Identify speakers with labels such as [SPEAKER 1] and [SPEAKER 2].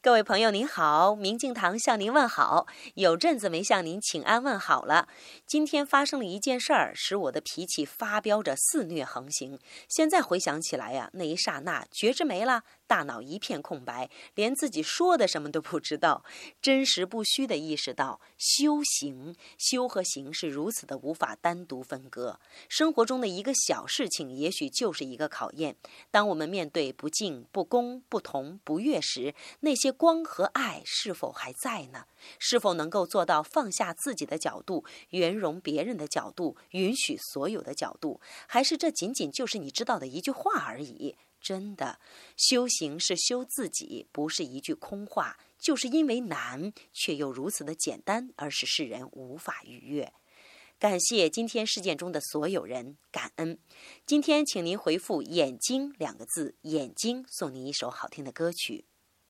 [SPEAKER 1] 各位朋友您好，明镜堂向您问好。有阵子没向您请安问好了。今天发生了一件事儿，使我的脾气发飙着肆虐横行。现在回想起来呀，那一刹那觉知没了，大脑一片空白，连自己说的什么都不知道。真实不虚的意识到，修行修和行是如此的无法单独分割。生活中的一个小事情，也许就是一个考验。当我们面对不敬、不公、不同、不悦时，那些光和爱是否还在呢？是否能够做到放下自己的角度，圆融别人的角度，允许所有的角度？还是这仅仅就是你知道的一句话而已？真的，修行是修自己，不是一句空话。就是因为难，却又如此的简单，而使世人无法逾越。感谢今天事件中的所有人，感恩。今天，请您回复“眼睛”两个字，眼睛送您一首好听的歌曲。